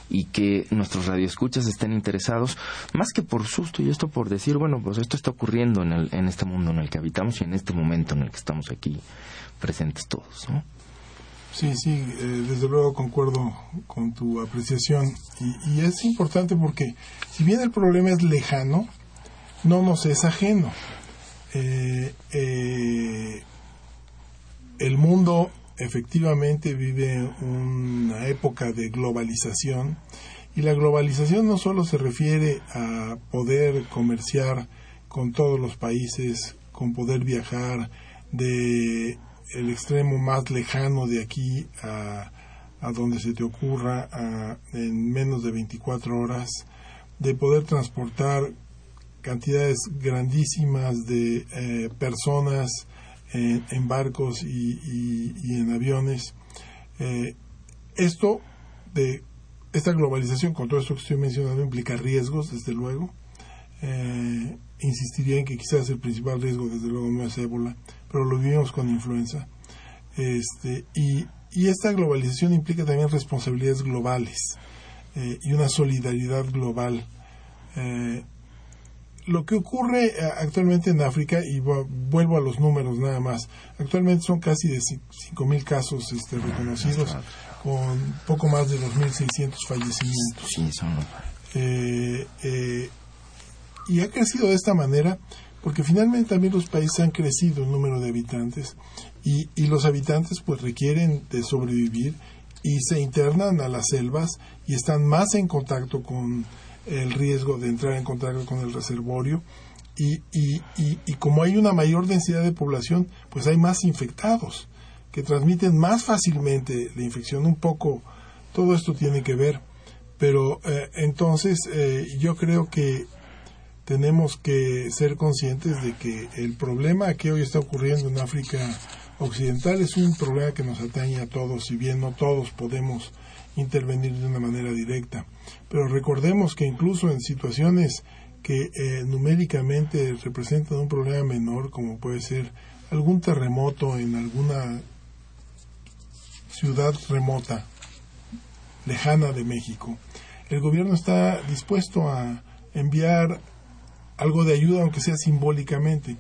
y que nuestros radioescuchas estén interesados, más que por susto y esto por decir, bueno, pues esto está ocurriendo en, el, en este mundo en el que habitamos y en este momento en el que estamos aquí presentes todos, ¿no? Sí, sí, eh, desde luego concuerdo con tu apreciación y, y, es importante porque si bien el problema es lejano, no nos es ajeno. Eh, eh, el mundo efectivamente vive una época de globalización y la globalización no solo se refiere a poder comerciar con todos los países, con poder viajar de el extremo más lejano de aquí a, a donde se te ocurra en menos de 24 horas, de poder transportar cantidades grandísimas de eh, personas en, barcos y, en aviones. Eh, esto de esta globalización, con todo esto que estoy mencionando, implica riesgos, desde luego. Eh, insistiría en que quizás el principal riesgo, desde luego, no es ébola, pero lo vivimos con influenza. Este, y, y esta globalización implica también responsabilidades globales y una solidaridad global lo que ocurre eh, actualmente en África, y vuelvo a los números nada más, actualmente son casi de 5.000 casos este, reconocidos, con poco más de 2.600 fallecimientos. Eh, eh, y ha crecido de esta manera porque finalmente también los países han crecido el número de habitantes y, y los habitantes pues requieren de sobrevivir y se internan a las selvas y están más en contacto con el riesgo de entrar en contacto con el reservorio y, y, y, como hay una mayor densidad de población, pues hay más infectados que transmiten más fácilmente la infección. Un poco todo esto tiene que ver, pero eh, entonces eh, yo creo que tenemos que ser conscientes de que el problema que hoy está ocurriendo en África Occidental es un problema que nos atañe a todos, si bien no todos podemos intervenir de una manera directa. Pero recordemos que incluso en situaciones que eh, numéricamente representan un problema menor, como puede ser algún terremoto en alguna ciudad remota, lejana de México, el gobierno está dispuesto a enviar algo de ayuda, aunque sea simbólicamente.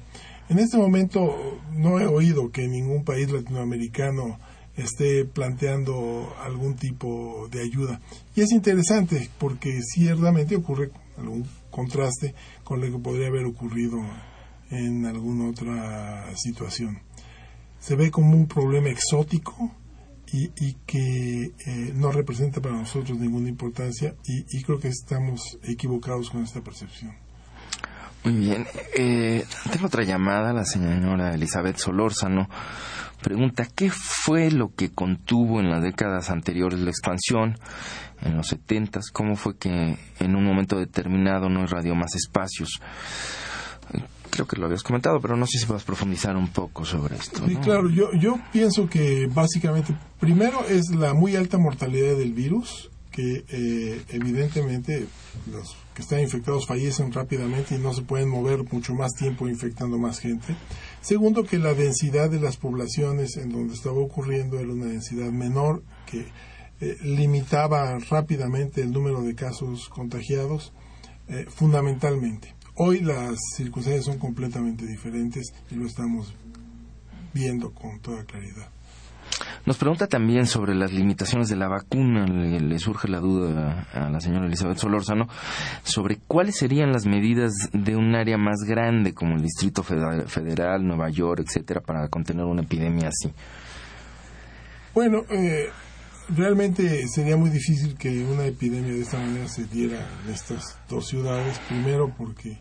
En este momento no he oído que ningún país latinoamericano esté planteando algún tipo de ayuda. Y es interesante porque ciertamente ocurre algún contraste con lo que podría haber ocurrido en alguna otra situación. Se ve como un problema exótico y, que eh, no representa para nosotros ninguna importancia y, creo que estamos equivocados con esta percepción. Muy bien. Eh, tengo otra llamada, la señora Elizabeth Solórzano. Pregunta, ¿qué fue lo que contuvo en las décadas anteriores la expansión, en los setentas? ¿Cómo fue que en un momento determinado no irradió más espacios? Creo que lo habías comentado, pero no sé si vas a profundizar un poco sobre esto. Sí, claro, yo, yo pienso que básicamente, primero es la muy alta mortalidad del virus, que eh, evidentemente los que están infectados fallecen rápidamente y no se pueden mover mucho más tiempo infectando más gente. Segundo, que la densidad de las poblaciones en donde estaba ocurriendo era una densidad menor que eh, limitaba rápidamente el número de casos contagiados, eh, fundamentalmente. Hoy las circunstancias son completamente diferentes y lo estamos viendo con toda claridad. Nos pregunta también sobre las limitaciones de la vacuna. Le, surge la duda a, la señora Elizabeth Solórzano sobre cuáles serían las medidas de un área más grande como el Distrito Federal, Nueva York, etcétera, para contener una epidemia así. Bueno, eh, realmente sería muy difícil que una epidemia de esta manera se diera en estas dos ciudades. Primero, porque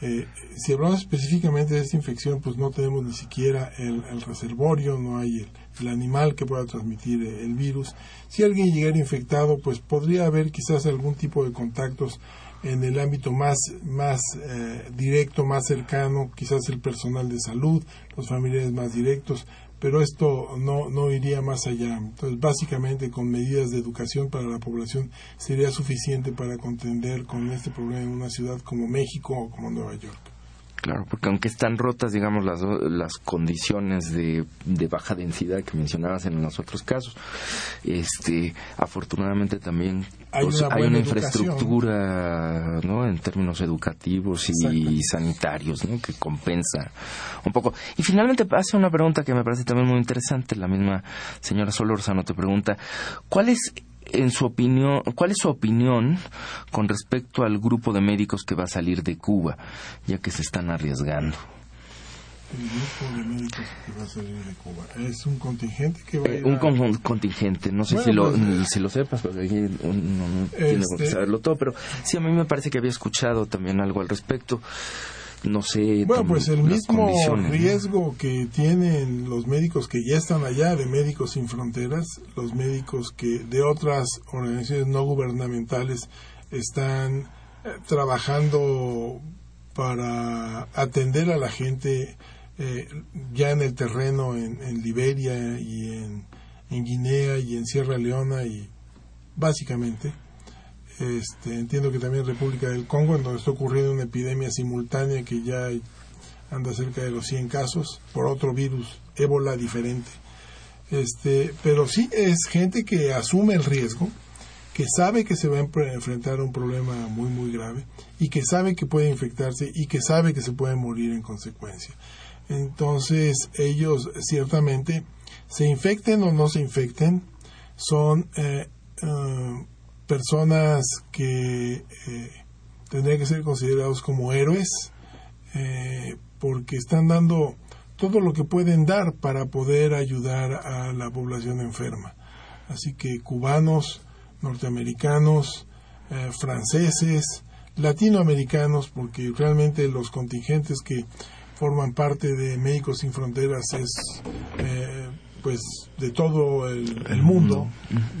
eh, si hablamos específicamente de esta infección, pues no tenemos ni siquiera el, reservorio, no hay el, animal que pueda transmitir el virus. Si alguien llegara infectado, pues podría haber quizás algún tipo de contactos en el ámbito más, más eh, directo, más cercano, quizás el personal de salud, los familiares más directos, pero esto no, no iría más allá. Entonces, básicamente, con medidas de educación para la población sería suficiente para contender con este problema en una ciudad como México o como Nueva York. Claro, porque aunque están rotas, digamos, las, las condiciones de, de, baja densidad que mencionabas en los otros casos, este, afortunadamente también hay, pues, una, infraestructura, ¿no? En términos educativos y sanitarios, ¿no? Que compensa un poco. Y finalmente hace una pregunta que me parece también muy interesante. La misma señora Solórzano te pregunta, ¿cuál es en su opinión, ¿cuál es su opinión con respecto al grupo de médicos que va a salir de Cuba, ya que se están arriesgando? El grupo de médicos que va a salir de Cuba es un contingente que va a eh, ir Un contingente, no sé si, lo, pues, si lo sepas, porque aquí no, tiene que este saberlo todo, pero sí, a mí me parece que había escuchado también algo al respecto no sé. Bueno, pues el mismo riesgo que tienen los médicos que ya están allá, de Médicos Sin Fronteras, los médicos que de otras organizaciones no gubernamentales están eh, trabajando para atender a la gente eh, ya en el terreno en, en Liberia y en, en Guinea y en Sierra Leona y básicamente este, entiendo que también República del Congo, en donde está ocurriendo una epidemia simultánea que ya anda cerca de los 100 casos por otro virus, ébola diferente. Este, pero sí es gente que asume el riesgo, que sabe que se va a enfrentar a un problema muy muy grave y que sabe que puede infectarse y que sabe que se puede morir en consecuencia. Entonces ellos ciertamente se infecten o no se infecten son eh, eh, personas que eh, tendrían que ser considerados como héroes eh, porque están dando todo lo que pueden dar para poder ayudar a la población enferma. Así que cubanos, norteamericanos, eh, franceses, latinoamericanos, porque realmente los contingentes que forman parte de Médicos Sin Fronteras es pues de todo el, mundo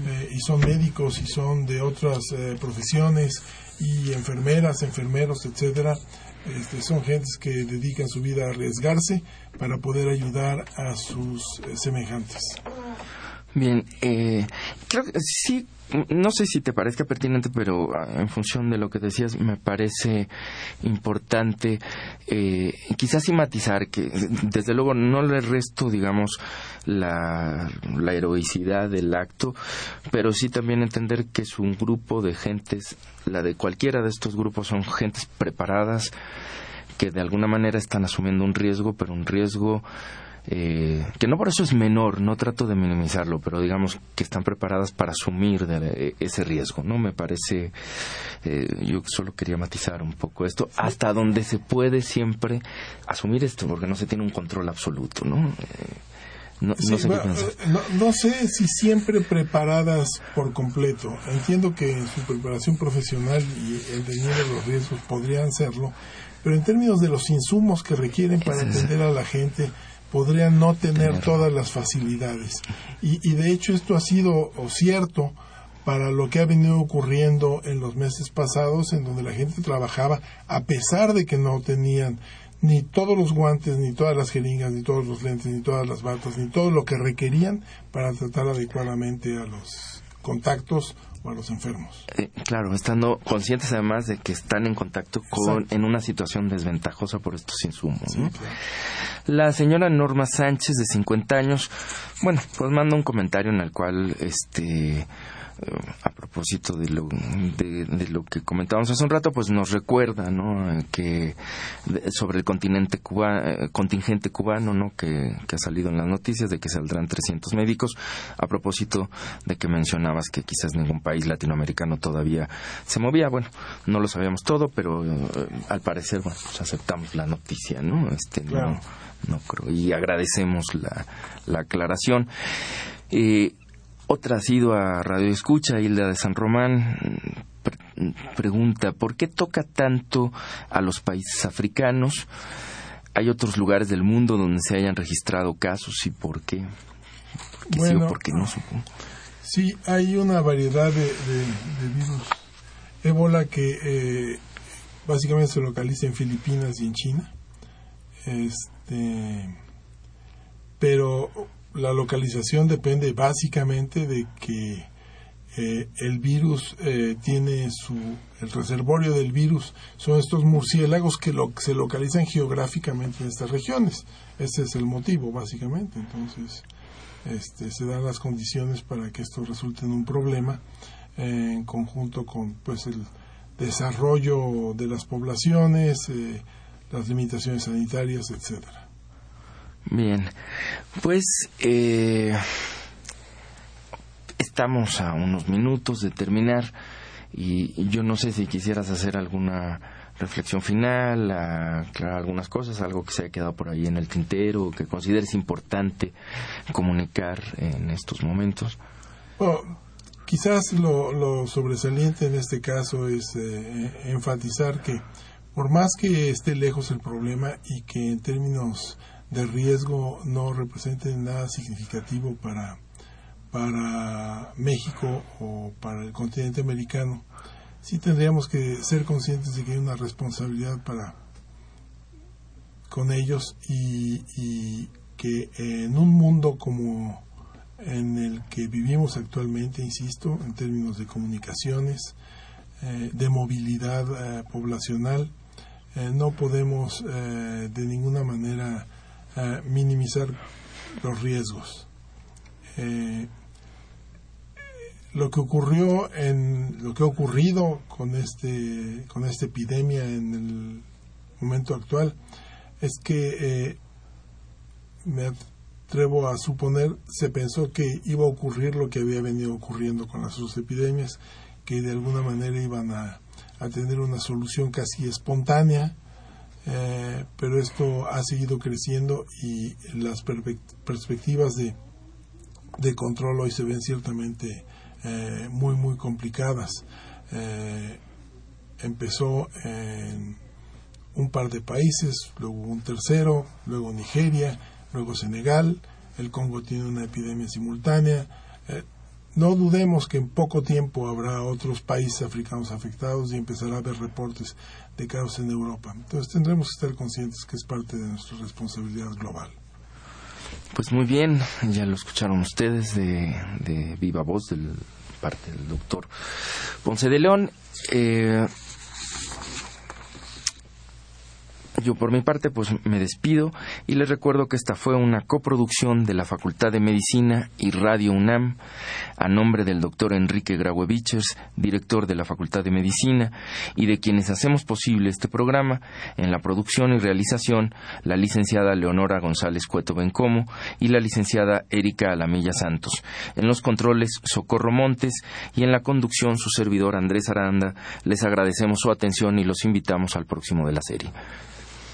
eh, y son médicos y son de otras eh, profesiones y enfermeras, enfermeros, etcétera. Este, son gentes que dedican su vida a arriesgarse para poder ayudar a sus eh, semejantes. Bien, creo que sí no sé si te parezca pertinente, pero ah, en función de lo que decías, me parece importante eh, quizás matizar que, desde luego, no le resto, digamos, la, la heroicidad del acto, pero sí también entender que es un grupo de gentes, la de cualquiera de estos grupos son gentes preparadas que de alguna manera están asumiendo un riesgo, pero un riesgo eh, que no por eso es menor, no trato de minimizarlo, pero digamos que están preparadas para asumir ese riesgo, ¿no? Me parece, eh, yo solo quería matizar un poco esto, hasta donde se puede siempre asumir esto, porque no se tiene un control absoluto, ¿no? Eh, no, no, sé si siempre preparadas por completo. Entiendo que en su preparación profesional y entendiendo los riesgos podrían serlo, pero en términos de los insumos que requieren para atender a la gente, podrían no tener todas las facilidades. Y, y de hecho esto ha sido cierto para lo que ha venido ocurriendo en los meses pasados, en donde la gente trabajaba a pesar de que no tenían ni todos los guantes, ni todas las jeringas, ni todos los lentes, ni todas las batas, ni todo lo que requerían para tratar adecuadamente a los contactos o a los enfermos. Eh, claro, estando conscientes además de que están en contacto con en una situación desventajosa por estos insumos. La señora Norma Sánchez de 50 años, bueno, pues manda un comentario en el cual este a propósito de lo, de, lo que comentábamos hace un rato, pues nos recuerda, ¿no? Que sobre el continente cuba, contingente cubano, ¿no? Que, ha salido en las noticias de que saldrán 300 médicos. A propósito de que mencionabas que quizás ningún país latinoamericano todavía se movía. Bueno, no lo sabíamos todo, pero eh, al parecer, bueno, pues aceptamos la noticia, ¿no? Este, no, no creo. Y agradecemos la, la aclaración. Eh, otra ha sido a Radio Escucha, Hilda de San Román. pregunta, ¿por qué toca tanto a los países africanos? ¿Hay otros lugares del mundo donde se hayan registrado casos y por qué? bueno, por qué no Sí, hay una variedad de, virus ébola que eh, básicamente se localiza en Filipinas y en China. Este, pero la localización depende básicamente de que eh, el virus eh, tiene su el reservorio del virus. Son estos murciélagos que se localizan geográficamente en estas regiones. Ese es el motivo básicamente. Entonces este, se dan las condiciones para que esto resulte en un problema eh, en conjunto con pues el desarrollo de las poblaciones las limitaciones sanitarias etcétera Bien, pues eh, estamos a unos minutos de terminar y yo no sé si quisieras hacer alguna reflexión final, aclarar algunas cosas, algo que se haya quedado por ahí en el tintero, que consideres importante comunicar en estos momentos. quizás lo, sobresaliente en este caso es eh, enfatizar que por más que esté lejos el problema y que en términos de riesgo no representen nada significativo para, para México o para el continente americano, sí tendríamos que ser conscientes de que hay una responsabilidad para con ellos y, que en un mundo como en el que vivimos actualmente, insisto, en términos de comunicaciones, eh, de movilidad eh, poblacional, eh, no podemos de ninguna manera minimizar los riesgos. Eh, lo que ocurrió en lo que ha ocurrido con este con esta epidemia en el momento actual es que eh, me atrevo a suponer se pensó que iba a ocurrir lo que había venido ocurriendo con las otras epidemias que de alguna manera iban a, a tener una solución casi espontánea eh, pero esto ha seguido creciendo y las perspectivas de, de, control hoy se ven ciertamente eh, muy, muy complicadas. Eh, empezó en un par de países, luego un tercero, luego Nigeria, luego Senegal, el Congo tiene una epidemia simultánea. No dudemos que en poco tiempo habrá otros países africanos afectados y empezará a haber reportes de caos en Europa. Entonces tendremos que estar conscientes que es parte de nuestra responsabilidad global. Pues muy bien, ya lo escucharon ustedes de, de viva voz del parte del doctor Ponce de León. Eh, yo por mi parte pues me despido y les recuerdo que esta fue una coproducción de la Facultad de Medicina y Radio UNAM a nombre del doctor Enrique Grauevichers, director de la Facultad de Medicina y de quienes hacemos posible este programa en la producción y realización la licenciada Leonora González Cueto Bencomo y la licenciada Erika Alamilla Santos. En los controles Socorro Montes y en la conducción su servidor Andrés Aranda. Les agradecemos su atención y los invitamos al próximo de la serie.